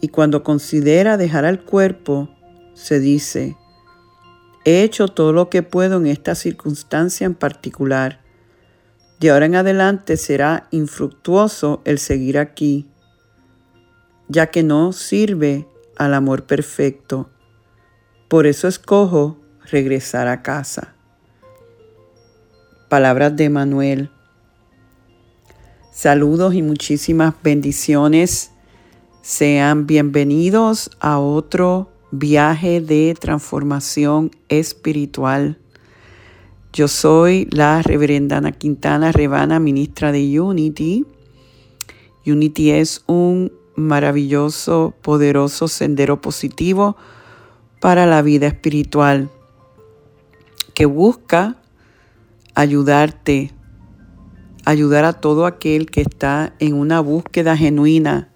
y cuando considera dejar al cuerpo, se dice, he hecho todo lo que puedo en esta circunstancia en particular. De ahora en adelante será infructuoso el seguir aquí, ya que no sirve al amor perfecto. Por eso escojo regresar a casa. Palabras de Manuel. Saludos y muchísimas bendiciones sean bienvenidos a otro viaje de transformación espiritual. Yo soy la reverenda Ana Quintana Rebana, ministra de Unity. Unity es un maravilloso, poderoso sendero positivo para la vida espiritual que busca ayudarte, ayudar a todo aquel que está en una búsqueda genuina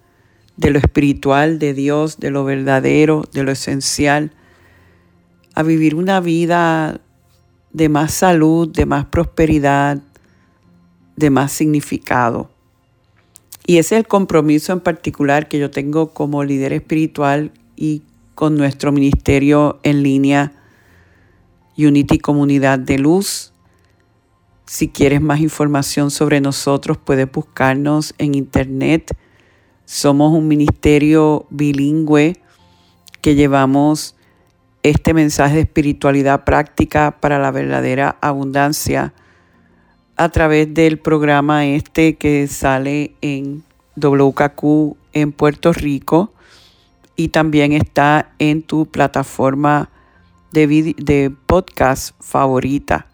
de lo espiritual, de Dios, de lo verdadero, de lo esencial, a vivir una vida de más salud, de más prosperidad, de más significado. Y ese es el compromiso en particular que yo tengo como líder espiritual y con nuestro ministerio en línea Unity Comunidad de Luz. Si quieres más información sobre nosotros, puedes buscarnos en internet somos un ministerio bilingüe que llevamos este mensaje de espiritualidad práctica para la verdadera abundancia a través del programa este que sale en WKQ en Puerto Rico y también está en tu plataforma de, de podcast favorita.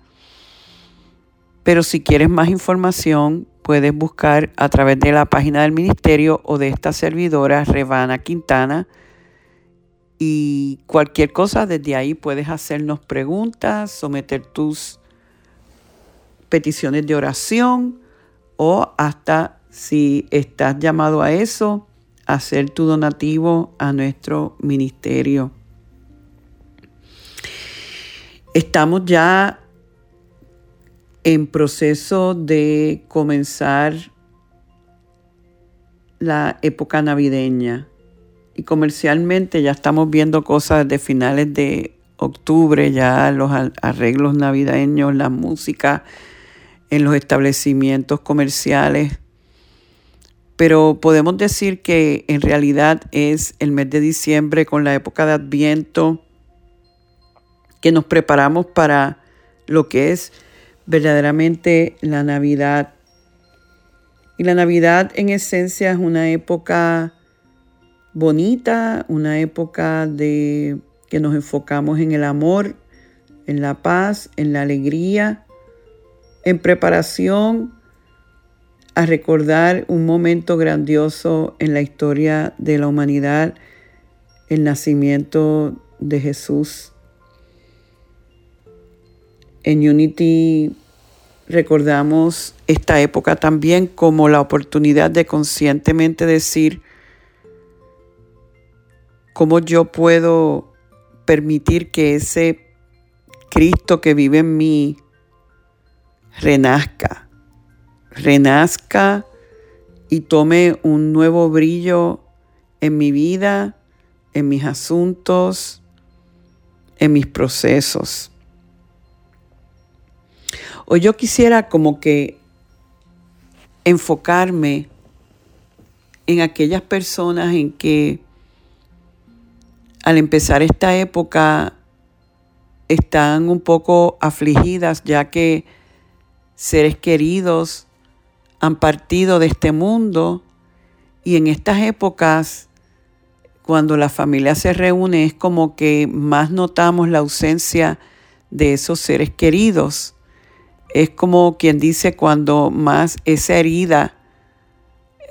Pero si quieres más información, puedes buscar a través de la página del ministerio o de esta servidora, Rebana Quintana. Y cualquier cosa desde ahí puedes hacernos preguntas, someter tus peticiones de oración o hasta si estás llamado a eso, hacer tu donativo a nuestro ministerio. Estamos ya en proceso de comenzar la época navideña. Y comercialmente ya estamos viendo cosas de finales de octubre, ya los arreglos navideños, la música en los establecimientos comerciales. Pero podemos decir que en realidad es el mes de diciembre con la época de Adviento que nos preparamos para lo que es verdaderamente la Navidad. Y la Navidad en esencia es una época bonita, una época de que nos enfocamos en el amor, en la paz, en la alegría, en preparación a recordar un momento grandioso en la historia de la humanidad, el nacimiento de Jesús. En Unity recordamos esta época también como la oportunidad de conscientemente decir cómo yo puedo permitir que ese Cristo que vive en mí renazca, renazca y tome un nuevo brillo en mi vida, en mis asuntos, en mis procesos. O yo quisiera como que enfocarme en aquellas personas en que al empezar esta época están un poco afligidas ya que seres queridos han partido de este mundo y en estas épocas cuando la familia se reúne es como que más notamos la ausencia de esos seres queridos. Es como quien dice cuando más esa herida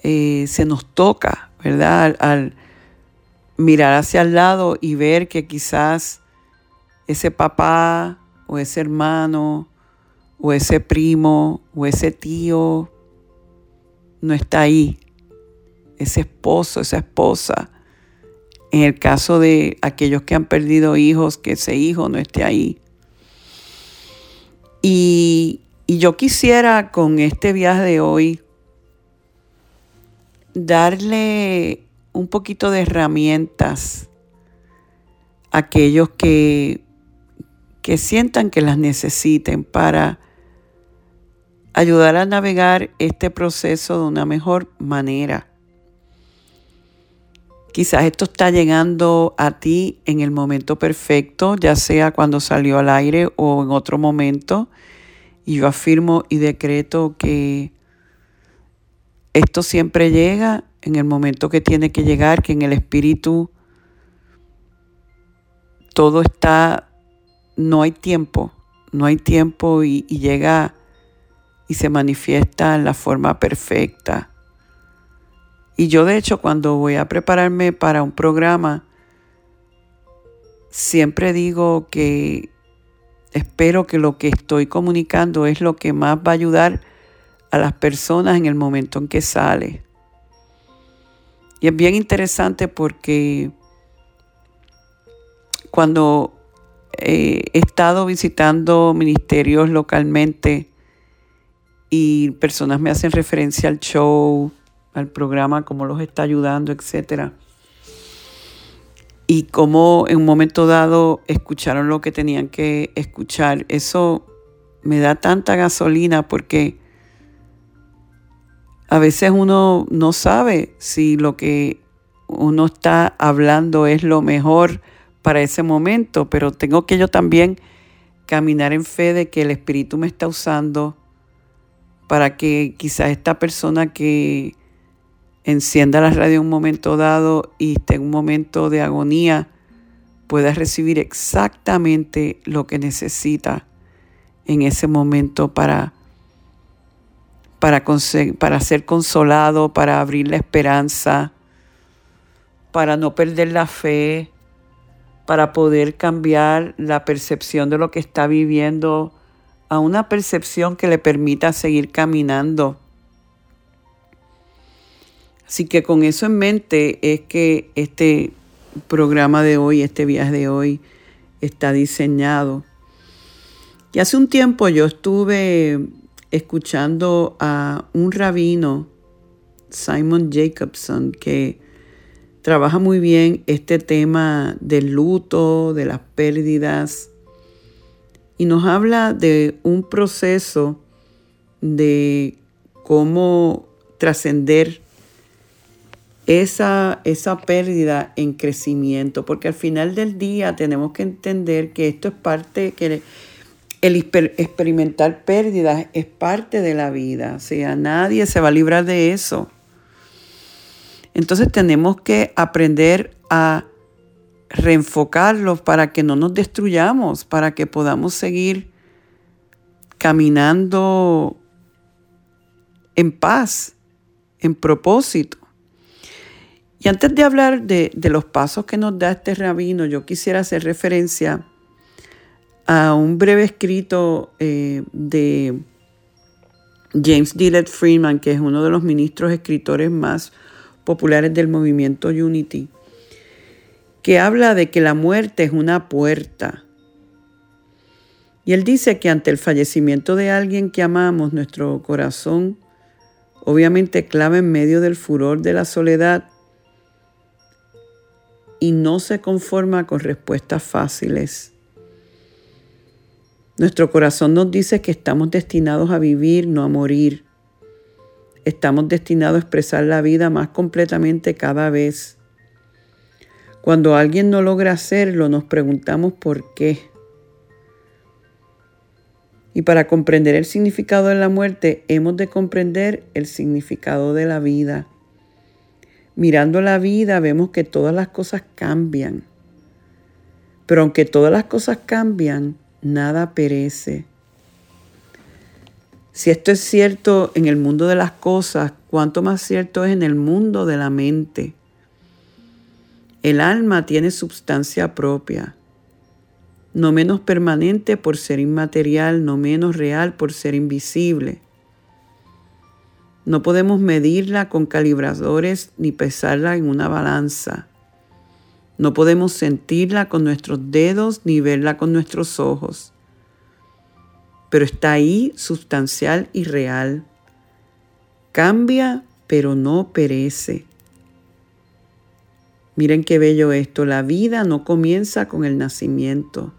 eh, se nos toca, ¿verdad? al mirar hacia el lado y ver que quizás ese papá o ese hermano o ese primo o ese tío no está ahí. Ese esposo, esa esposa. En el caso de aquellos que han perdido hijos, que ese hijo no esté ahí. Y, yo quisiera con este viaje de hoy darle un poquito de herramientas a aquellos que, que sientan que las necesiten para ayudar a navegar este proceso de una mejor manera. Quizás esto está llegando a ti en el momento perfecto, ya sea cuando salió al aire o en otro momento. Y yo afirmo y decreto que esto siempre llega en el momento que tiene que llegar, que en el espíritu todo está, no hay tiempo, no hay tiempo y, llega y se manifiesta en la forma perfecta. Y yo de hecho cuando voy a prepararme para un programa, siempre digo que espero que lo que estoy comunicando es lo que más va a ayudar a las personas en el momento en que sale. Y es bien interesante porque cuando eh, he estado visitando ministerios localmente y personas me hacen referencia al show, al programa, cómo los está ayudando, etc. Y cómo en un momento dado escucharon lo que tenían que escuchar. Eso me da tanta gasolina porque a veces uno no sabe si lo que uno está hablando es lo mejor para ese momento, pero tengo que yo también caminar en fe de que el Espíritu me está usando para que quizás esta persona que encienda la radio en un momento dado y esté en un momento de agonía pueda recibir exactamente lo que necesita en ese momento para para, para ser consolado, para abrir la esperanza, para no perder la fe, para poder cambiar la percepción de lo que está viviendo a una percepción que le permita seguir caminando. Así que con eso en mente es que este programa de hoy, este viaje de hoy, está diseñado. Y hace un tiempo yo estuve escuchando a un rabino, Simon Jacobson, que trabaja muy bien este tema del luto, de las pérdidas, y nos habla de un proceso de cómo trascender esa, esa pérdida en crecimiento, porque al final del día tenemos que entender que esto es parte, que el experimentar pérdidas es parte de la vida, o sea, nadie se va a librar de eso. Entonces tenemos que aprender a reenfocarlos para que no nos destruyamos, para que podamos seguir caminando en paz, en propósito. Y antes de hablar de, los pasos que nos da este rabino, yo quisiera hacer referencia a un breve escrito eh, de James Dillard Freeman, que es uno de los ministros escritores más populares del movimiento Unity, que habla de que la muerte es una puerta. Y él dice que ante el fallecimiento de alguien que amamos, nuestro corazón obviamente clava en medio del furor de la soledad y no se conforma con respuestas fáciles. Nuestro corazón nos dice que estamos destinados a vivir, no a morir. Estamos destinados a expresar la vida más completamente cada vez. Cuando alguien no logra hacerlo, nos preguntamos por qué. Y para comprender el significado de la muerte, hemos de comprender el significado de la vida. Mirando la vida, vemos que todas las cosas cambian. Pero aunque todas las cosas cambian, nada perece. Si esto es cierto en el mundo de las cosas, cuánto más cierto es en el mundo de la mente. El alma tiene substancia propia, no menos permanente por ser inmaterial, no menos real por ser invisible. No podemos medirla con calibradores ni pesarla en una balanza. No podemos sentirla con nuestros dedos ni verla con nuestros ojos. Pero está ahí sustancial y real. Cambia, pero no perece. Miren qué bello esto. La vida no comienza con el nacimiento,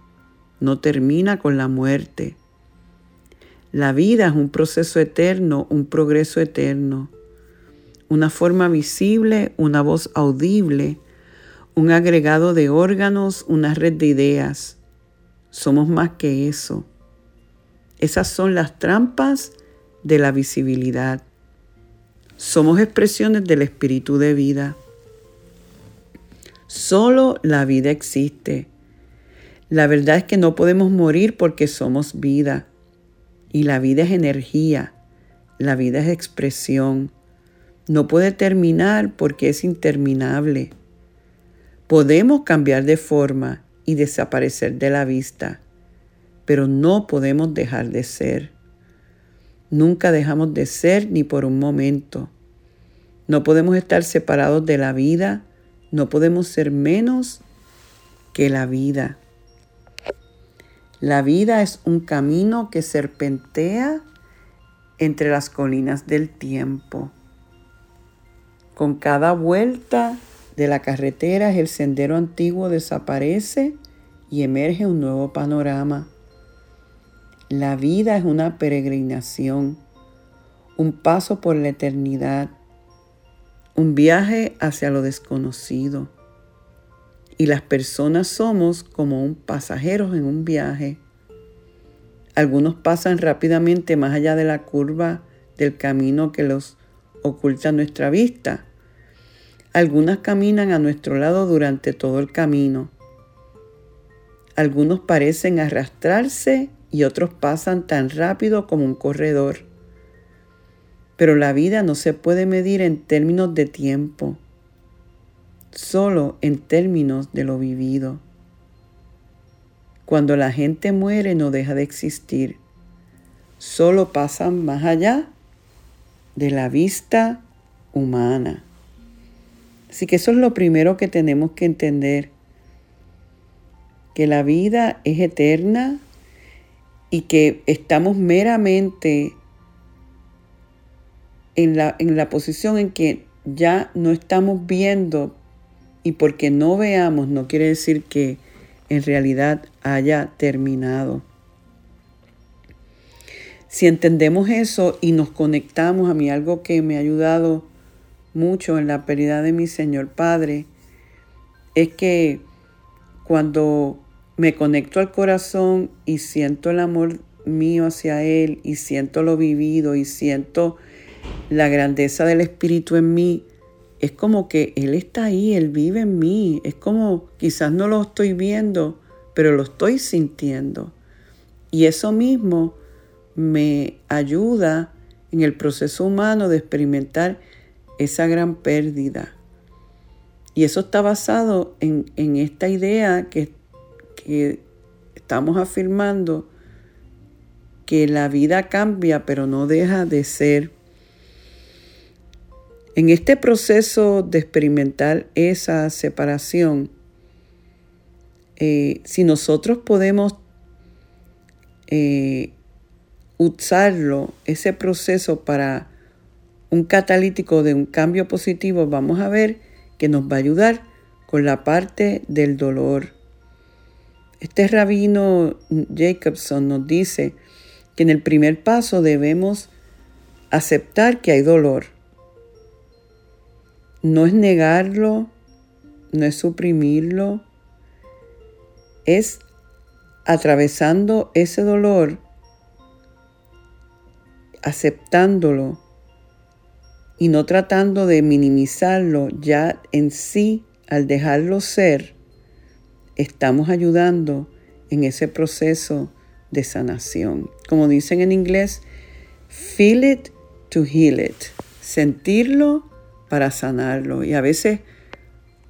no termina con la muerte. La vida es un proceso eterno, un progreso eterno, una forma visible, una voz audible un agregado de órganos, una red de ideas. Somos más que eso. Esas son las trampas de la visibilidad. Somos expresiones del espíritu de vida. Solo la vida existe. La verdad es que no podemos morir porque somos vida. Y la vida es energía. La vida es expresión. No puede terminar porque es interminable. Podemos cambiar de forma y desaparecer de la vista, pero no podemos dejar de ser. Nunca dejamos de ser ni por un momento. No podemos estar separados de la vida, no podemos ser menos que la vida. La vida es un camino que serpentea entre las colinas del tiempo. Con cada vuelta de la carretera el sendero antiguo desaparece y emerge un nuevo panorama. La vida es una peregrinación, un paso por la eternidad, un viaje hacia lo desconocido. Y las personas somos como pasajeros en un viaje. Algunos pasan rápidamente más allá de la curva del camino que los oculta nuestra vista algunas caminan a nuestro lado durante todo el camino. Algunos parecen arrastrarse y otros pasan tan rápido como un corredor. Pero la vida no se puede medir en términos de tiempo, solo en términos de lo vivido. Cuando la gente muere no deja de existir, solo pasan más allá de la vista humana. Así que eso es lo primero que tenemos que entender, que la vida es eterna y que estamos meramente en la, en la posición en que ya no estamos viendo y porque no veamos no quiere decir que en realidad haya terminado. Si entendemos eso y nos conectamos, a mí algo que me ha ayudado mucho en la pérdida de mi Señor Padre es que cuando me conecto al corazón y siento el amor mío hacia Él y siento lo vivido y siento la grandeza del Espíritu en mí, es como que Él está ahí, Él vive en mí. Es como quizás no lo estoy viendo, pero lo estoy sintiendo. Y eso mismo me ayuda en el proceso humano de experimentar esa gran pérdida. Y eso está basado en, esta idea que, que estamos afirmando que la vida cambia pero no deja de ser. En este proceso de experimentar esa separación, eh, si nosotros podemos eh, usarlo, ese proceso para un catalítico de un cambio positivo, vamos a ver que nos va a ayudar con la parte del dolor. Este rabino Jacobson nos dice que en el primer paso debemos aceptar que hay dolor. No es negarlo, no es suprimirlo, es atravesando ese dolor aceptándolo y no tratando de minimizarlo, ya en sí, al dejarlo ser, estamos ayudando en ese proceso de sanación. Como dicen en inglés, feel it to heal it. Sentirlo para sanarlo. Y a veces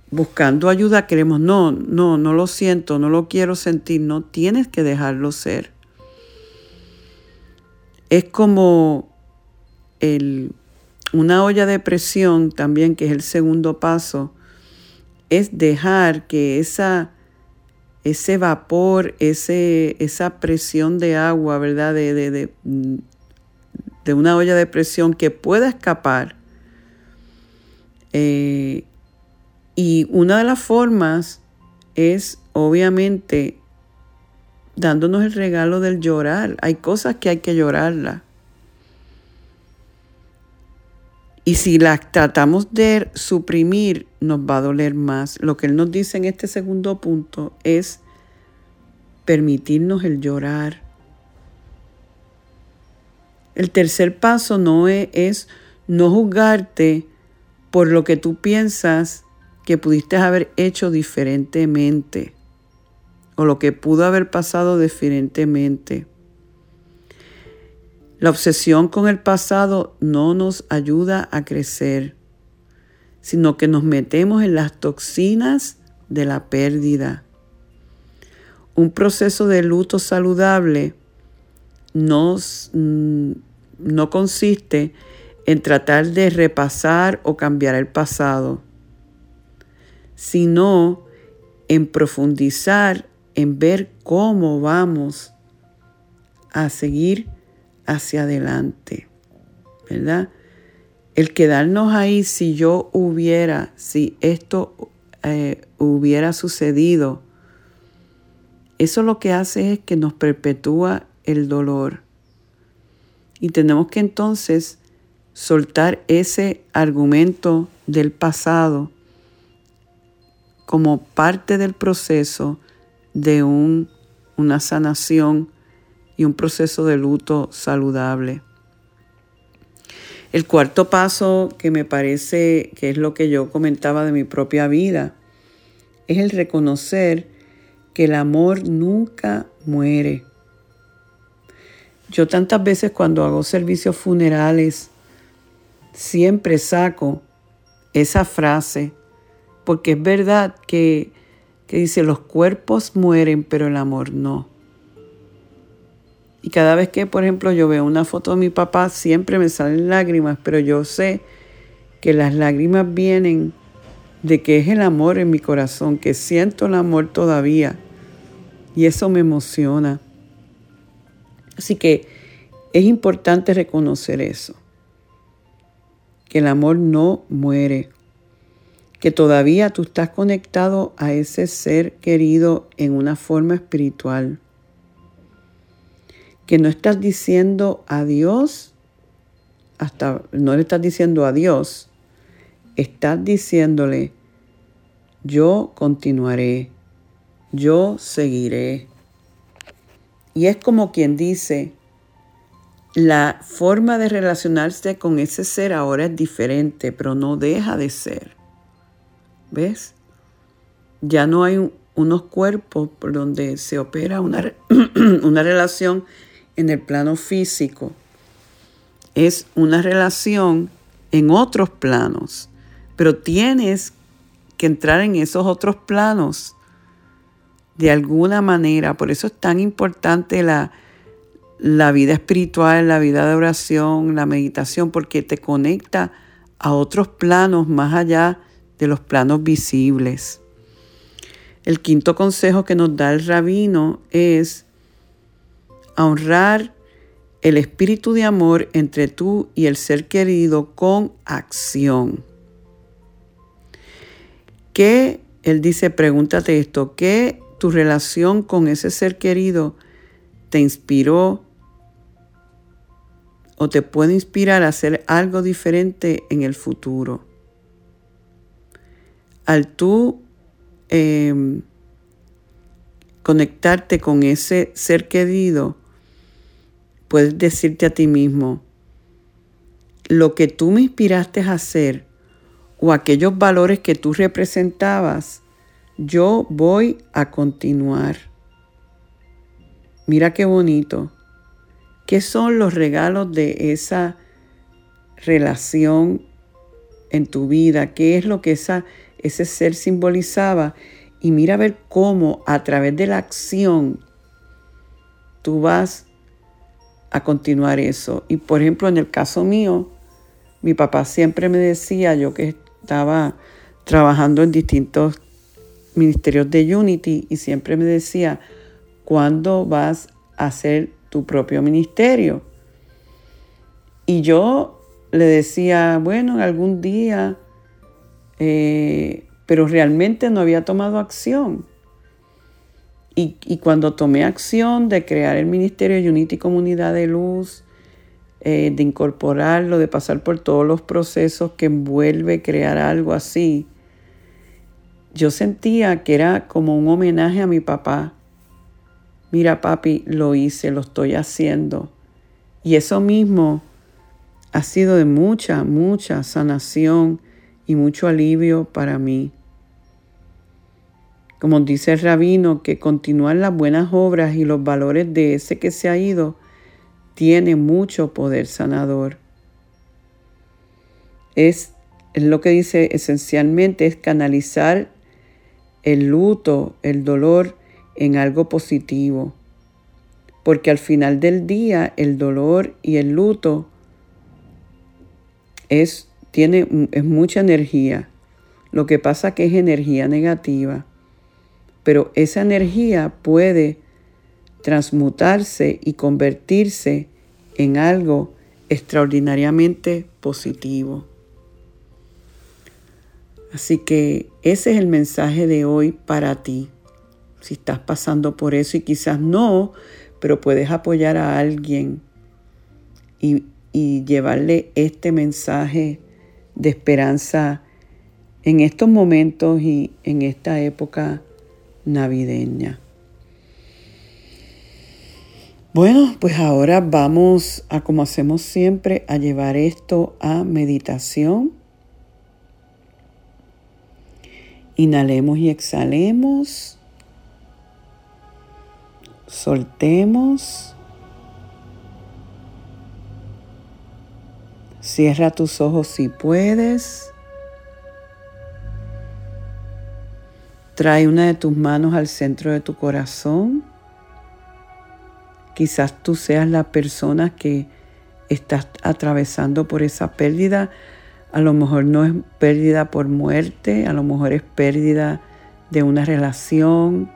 buscando ayuda queremos, no, no, no lo siento, no lo quiero sentir, no tienes que dejarlo ser. Es como el, una olla de presión también, que es el segundo paso, es dejar que esa, ese vapor, ese, esa presión de agua, ¿verdad? De, de, de, una olla de presión que pueda escapar. Eh, y una de las formas es obviamente dándonos el regalo del llorar. Hay cosas que hay que llorarlas. Y si las tratamos de suprimir, nos va a doler más. Lo que él nos dice en este segundo punto es permitirnos el llorar. El tercer paso no es, es no juzgarte por lo que tú piensas que pudiste haber hecho diferentemente o lo que pudo haber pasado diferentemente. La obsesión con el pasado no nos ayuda a crecer, sino que nos metemos en las toxinas de la pérdida. Un proceso de luto saludable mm, no consiste en tratar de repasar o cambiar el pasado sino en profundizar, en ver cómo vamos a seguir hacia adelante, ¿verdad? El quedarnos ahí, si yo hubiera, si esto eh, hubiera sucedido, eso lo que hace es que nos perpetúa el dolor. Y tenemos que entonces soltar ese argumento del pasado como parte del proceso de un, una sanación y un proceso de luto saludable. El cuarto paso que me parece que es lo que yo comentaba de mi propia vida es el reconocer que el amor nunca muere. Yo tantas veces cuando hago servicios funerales siempre saco esa frase porque es verdad que, dice, los cuerpos mueren, pero el amor no. Y cada vez que, por ejemplo, yo veo una foto de mi papá, siempre me salen lágrimas, pero yo sé que las lágrimas vienen de que es el amor en mi corazón, que siento el amor todavía. Y eso me emociona. Así que es importante reconocer eso, que el amor no muere que todavía tú estás conectado a ese ser querido en una forma espiritual, que no estás diciendo adiós, hasta no le estás diciendo adiós, estás diciéndole, yo continuaré, yo seguiré. Y es como quien dice, la forma de relacionarse con ese ser ahora es diferente, pero no deja de ser. ¿Ves? Ya no hay unos cuerpos por donde se opera una, una relación en el plano físico. Es una relación en otros planos, pero tienes que entrar en esos otros planos de alguna manera. Por eso es tan importante la, la vida espiritual, la vida de oración, la meditación, porque te conecta a otros planos más allá de los planos visibles. El quinto consejo que nos da el rabino es honrar el espíritu de amor entre tú y el ser querido con acción. ¿Qué? Él dice, pregúntate esto, ¿qué tu relación con ese ser querido te inspiró o te puede inspirar a hacer algo diferente en el futuro? al tú em, conectarte con ese ser querido, puedes decirte a ti mismo, lo que tú me inspiraste a hacer o aquellos valores que tú representabas, yo voy a continuar. Mira qué bonito. ¿Qué son los regalos de esa relación en tu vida? ¿Qué es lo que ese ser simbolizaba? Y mira a ver cómo a través de la acción tú vas a continuar eso. Y por ejemplo, en el caso mío, mi papá siempre me decía, yo que estaba trabajando en distintos ministerios de Unity, y siempre me decía, ¿cuándo vas a hacer tu propio ministerio? Y yo le decía, bueno, algún día, eh, pero realmente no había tomado acción. Y, cuando tomé acción de crear el Ministerio Unity Comunidad de Luz, eh, de incorporarlo, de pasar por todos los procesos que envuelve crear algo así, yo sentía que era como un homenaje a mi papá. Mira, papi, lo hice, lo estoy haciendo. Y eso mismo ha sido de mucha, mucha sanación y mucho alivio para mí. Como dice el rabino, que continuar las buenas obras y los valores de ese que se ha ido tiene mucho poder sanador. Es, es lo que dice esencialmente, es canalizar el luto, el dolor en algo positivo. Porque al final del día el dolor y el luto es, tiene, es mucha energía. Lo que pasa que es energía negativa pero esa energía puede transmutarse y convertirse en algo extraordinariamente positivo. Así que ese es el mensaje de hoy para ti. Si estás pasando por eso y quizás no, pero puedes apoyar a alguien y, llevarle este mensaje de esperanza en estos momentos y en esta época navideña. Bueno, pues ahora vamos a, como hacemos siempre, a llevar esto a meditación. Inhalemos y exhalemos. Soltemos. Cierra tus ojos si puedes. Trae una de tus manos al centro de tu corazón. Quizás tú seas la persona que estás atravesando por esa pérdida. A lo mejor no es pérdida por muerte, a lo mejor es pérdida de una relación,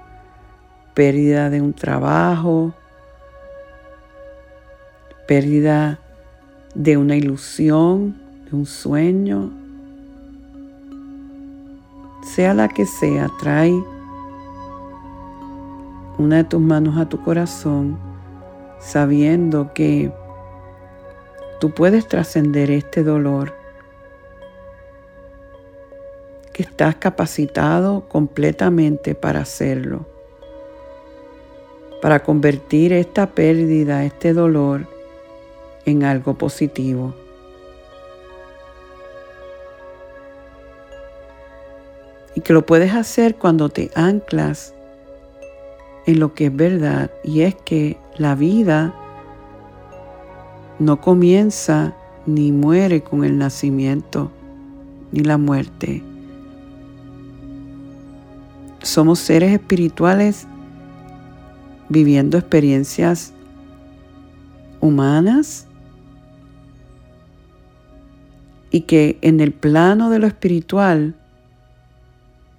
pérdida de un trabajo, pérdida de una ilusión, de un sueño. Sea la que sea, trae una de tus manos a tu corazón, sabiendo que tú puedes trascender este dolor, que estás capacitado completamente para hacerlo, para convertir esta pérdida, este dolor, en algo positivo. y que lo puedes hacer cuando te anclas en lo que es verdad y es que la vida no comienza ni muere con el nacimiento ni la muerte. Somos seres espirituales viviendo experiencias humanas y que en el plano de lo espiritual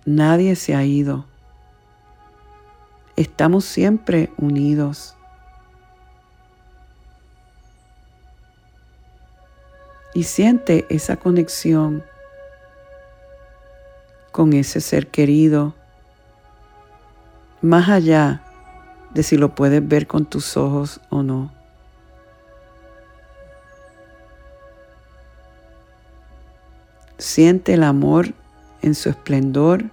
Nadie se ha ido. Estamos siempre unidos. Y siente esa conexión con ese ser querido, más allá de si lo puedes ver con tus ojos o no. Siente el amor en su esplendor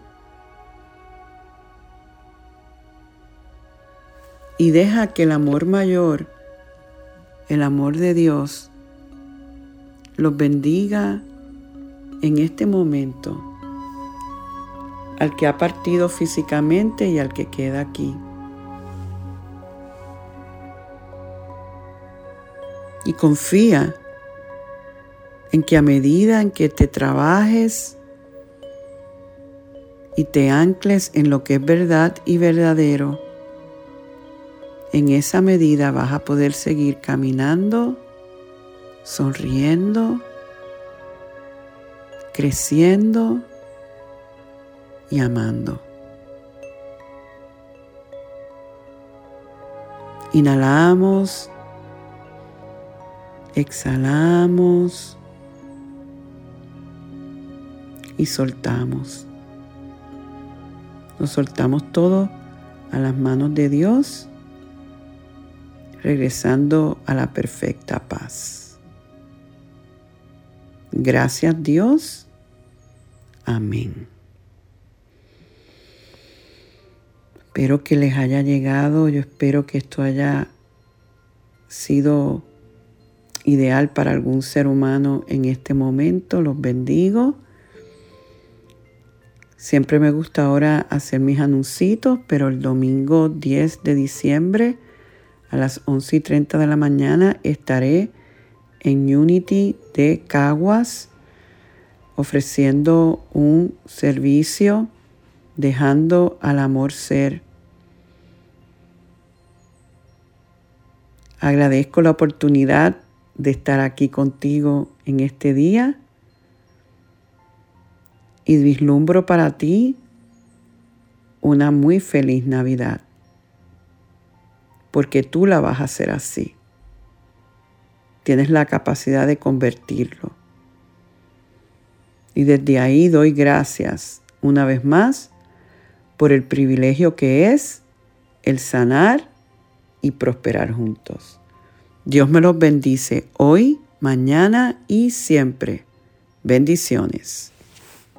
y deja que el amor mayor, el amor de Dios, los bendiga en este momento al que ha partido físicamente y al que queda aquí. Y confía en que a medida en que te trabajes y te ancles en lo que es verdad y verdadero, en esa medida vas a poder seguir caminando, sonriendo, creciendo y amando. Inhalamos, exhalamos y soltamos. Nos soltamos todo a las manos de Dios, regresando a la perfecta paz. Gracias Dios. Amén. Espero que les haya llegado, yo espero que esto haya sido ideal para algún ser humano en este momento. Los bendigo. Siempre me gusta ahora hacer mis anuncios, pero el domingo 10 de diciembre a las 11 y 30 de la mañana estaré en Unity de Caguas ofreciendo un servicio dejando al amor ser. Agradezco la oportunidad de estar aquí contigo en este día y vislumbro para ti una muy feliz Navidad, porque tú la vas a hacer así. Tienes la capacidad de convertirlo. Y desde ahí doy gracias una vez más por el privilegio que es el sanar y prosperar juntos. Dios me los bendice hoy, mañana y siempre. Bendiciones.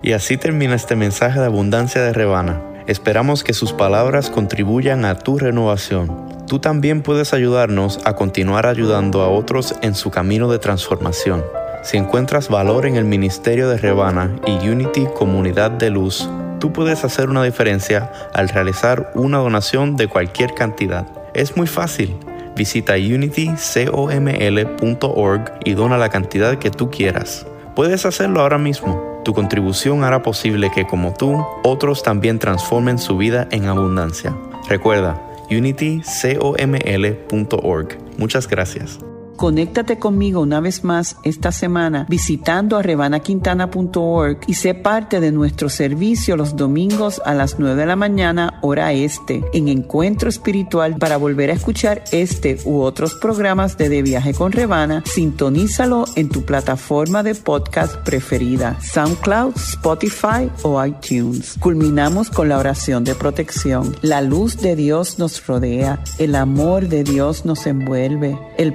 Y así termina este mensaje de abundancia de Rebana. Esperamos que sus palabras contribuyan a tu renovación. Tú también puedes ayudarnos a continuar ayudando a otros en su camino de transformación. Si encuentras valor en el ministerio de Rebana y Unity Comunidad de Luz, tú puedes hacer una diferencia al realizar una donación de cualquier cantidad. Es muy fácil. Visita unitycoml.org y dona la cantidad que tú quieras. Puedes hacerlo ahora mismo. Tu contribución hará posible que, como tú, otros también transformen su vida en abundancia. Recuerda, unitycoml.org. Muchas gracias. Conéctate conmigo una vez más esta semana visitando a rebanaquintana.org y sé parte de nuestro servicio los domingos a las 9 de la mañana hora este en Encuentro Espiritual para volver a escuchar este u otros programas de De Viaje con Rebana. Sintonízalo en tu plataforma de podcast preferida, SoundCloud, Spotify o iTunes. Culminamos con la oración de protección. La luz de Dios nos rodea, el amor de Dios nos envuelve, el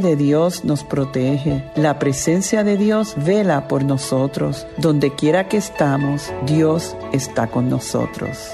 de Dios nos protege. La presencia de Dios vela por nosotros. Donde quiera que estamos, Dios está con nosotros.